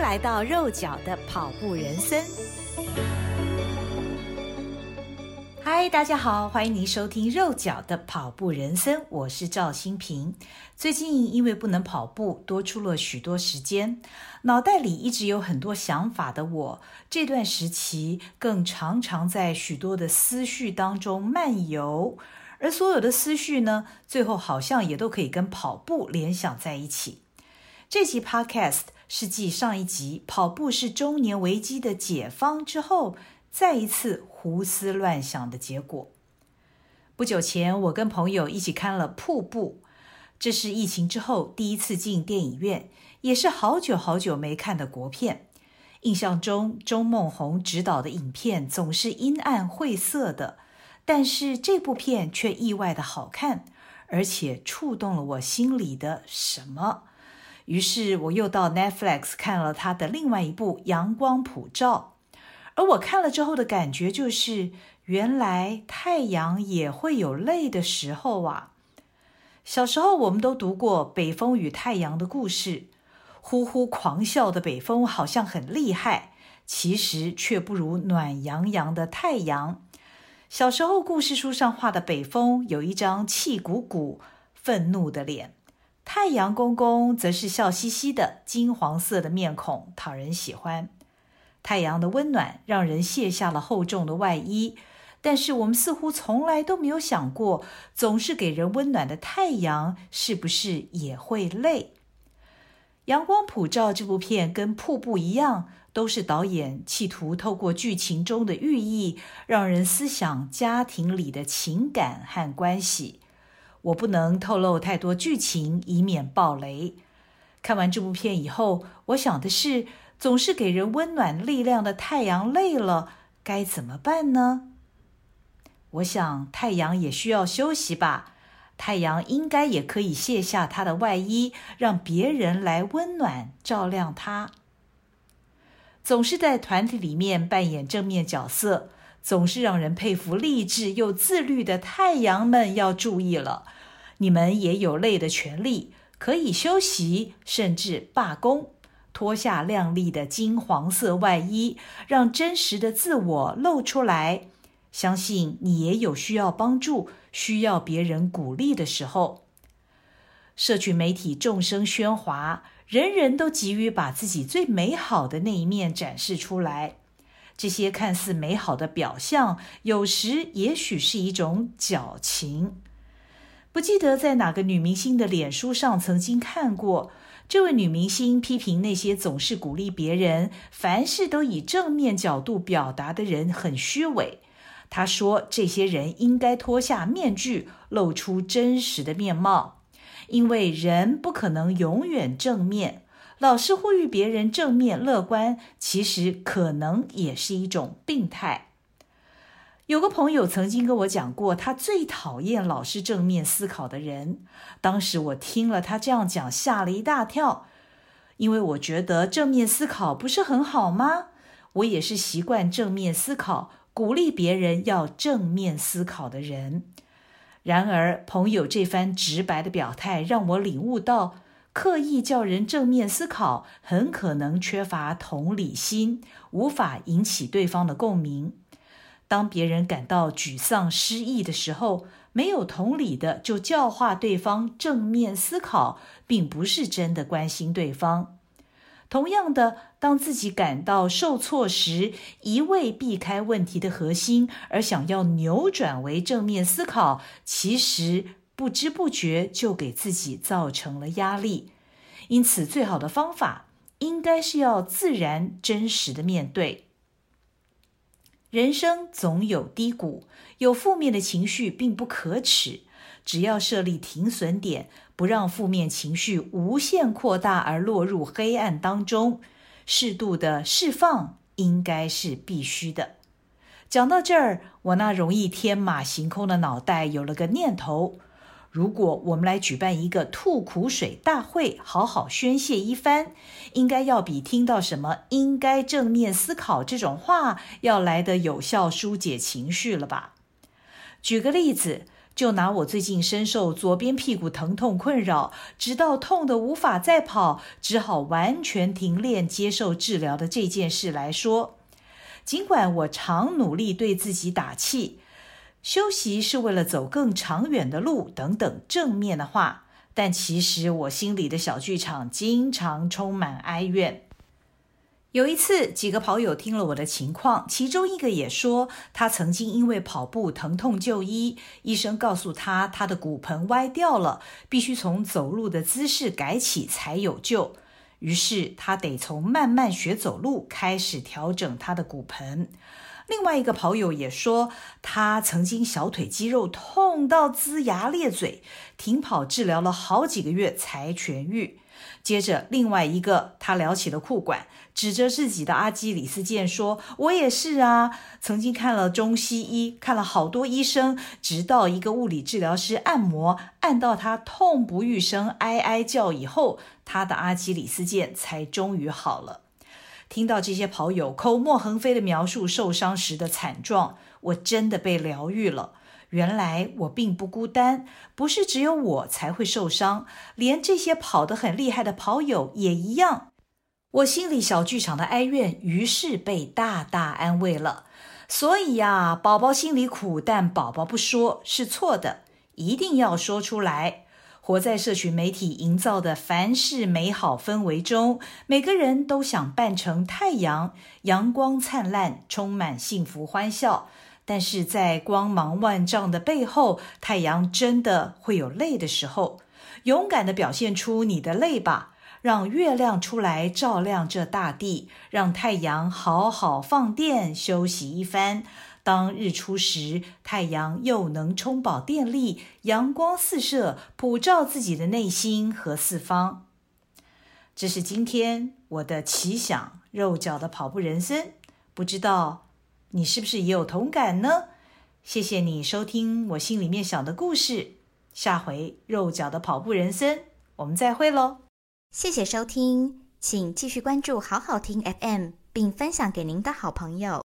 来到肉脚的跑步人生。嗨，大家好，欢迎您收听肉脚的跑步人生，我是赵新平。最近因为不能跑步，多出了许多时间，脑袋里一直有很多想法的我，这段时期更常常在许多的思绪当中漫游，而所有的思绪呢，最后好像也都可以跟跑步联想在一起。这期 Podcast 是继上一集“跑步是中年危机的解方”之后，再一次胡思乱想的结果。不久前，我跟朋友一起看了《瀑布》，这是疫情之后第一次进电影院，也是好久好久没看的国片。印象中，钟孟宏执导的影片总是阴暗晦涩的，但是这部片却意外的好看，而且触动了我心里的什么。于是，我又到 Netflix 看了他的另外一部《阳光普照》。而我看了之后的感觉就是，原来太阳也会有累的时候啊！小时候我们都读过北风与太阳的故事，呼呼狂笑的北风好像很厉害，其实却不如暖洋洋的太阳。小时候故事书上画的北风有一张气鼓鼓、愤怒的脸，太阳公公则是笑嘻嘻的金黄色的面孔，讨人喜欢。太阳的温暖让人卸下了厚重的外衣，但是我们似乎从来都没有想过，总是给人温暖的太阳是不是也会累？《阳光普照》这部片跟《瀑布》一样，都是导演企图透过剧情中的寓意，让人思想家庭里的情感和关系。我不能透露太多剧情，以免爆雷。看完这部片以后，我想的是，总是给人温暖力量的太阳累了，该怎么办呢？我想太阳也需要休息吧。太阳应该也可以卸下它的外衣，让别人来温暖照亮它。总是在团体里面扮演正面角色，总是让人佩服励志又自律的太阳们要注意了，你们也有累的权利，可以休息，甚至罢工。脱下亮丽的金黄色外衣，让真实的自我露出来。相信你也有需要帮助、需要别人鼓励的时候。社群媒体众声喧哗，人人都急于把自己最美好的那一面展示出来。这些看似美好的表象，有时也许是一种矫情。不记得在哪个女明星的脸书上曾经看过。这位女明星批评那些总是鼓励别人、凡事都以正面角度表达的人很虚伪。她说：“这些人应该脱下面具，露出真实的面貌，因为人不可能永远正面。老是呼吁别人正面乐观，其实可能也是一种病态。”有个朋友曾经跟我讲过，他最讨厌老是正面思考的人。当时我听了他这样讲，吓了一大跳，因为我觉得正面思考不是很好吗？我也是习惯正面思考，鼓励别人要正面思考的人。然而，朋友这番直白的表态让我领悟到，刻意叫人正面思考，很可能缺乏同理心，无法引起对方的共鸣。当别人感到沮丧、失意的时候，没有同理的就教化对方正面思考，并不是真的关心对方。同样的，当自己感到受挫时，一味避开问题的核心，而想要扭转为正面思考，其实不知不觉就给自己造成了压力。因此，最好的方法应该是要自然、真实的面对。人生总有低谷，有负面的情绪并不可耻。只要设立停损点，不让负面情绪无限扩大而落入黑暗当中，适度的释放应该是必须的。讲到这儿，我那容易天马行空的脑袋有了个念头。如果我们来举办一个吐苦水大会，好好宣泄一番，应该要比听到什么应该正面思考这种话要来得有效疏解情绪了吧？举个例子，就拿我最近深受左边屁股疼痛困扰，直到痛得无法再跑，只好完全停练接受治疗的这件事来说，尽管我常努力对自己打气，休息是为了走更长远的路等等正面的话，但其实我心里的小剧场经常充满哀怨。有一次，几个跑友听了我的情况，其中一个也说，他曾经因为跑步疼痛就医，医生告诉他他的骨盆歪掉了，必须从走路的姿势改起才有救。于是他得从慢慢学走路开始调整他的骨盆。另外一个跑友也说，他曾经小腿肌肉痛到龇牙咧嘴，停跑治疗了好几个月才痊愈。接着，另外一个他撩起了裤管，指着自己的阿基里斯腱说：“我也是啊，曾经看了中西医，看了好多医生，直到一个物理治疗师按摩，按到他痛不欲生，哀哀叫以后，他的阿基里斯腱才终于好了。”听到这些跑友口沫横飞的描述受伤时的惨状，我真的被疗愈了。原来我并不孤单，不是只有我才会受伤，连这些跑得很厉害的跑友也一样。我心里小剧场的哀怨，于是被大大安慰了。所以呀，宝宝心里苦，但宝宝不说是错的，一定要说出来。活在社群媒体营造的凡事美好氛围中，每个人都想扮成太阳，阳光灿烂，充满幸福欢笑。但是在光芒万丈的背后，太阳真的会有累的时候。勇敢地表现出你的累吧，让月亮出来照亮这大地，让太阳好好放电休息一番。当日出时，太阳又能充饱电力，阳光四射，普照自己的内心和四方。这是今天我的奇想肉脚的跑步人生，不知道。你是不是也有同感呢？谢谢你收听我心里面想的故事。下回肉脚的跑步人生，我们再会喽。谢谢收听，请继续关注好好听 FM，并分享给您的好朋友。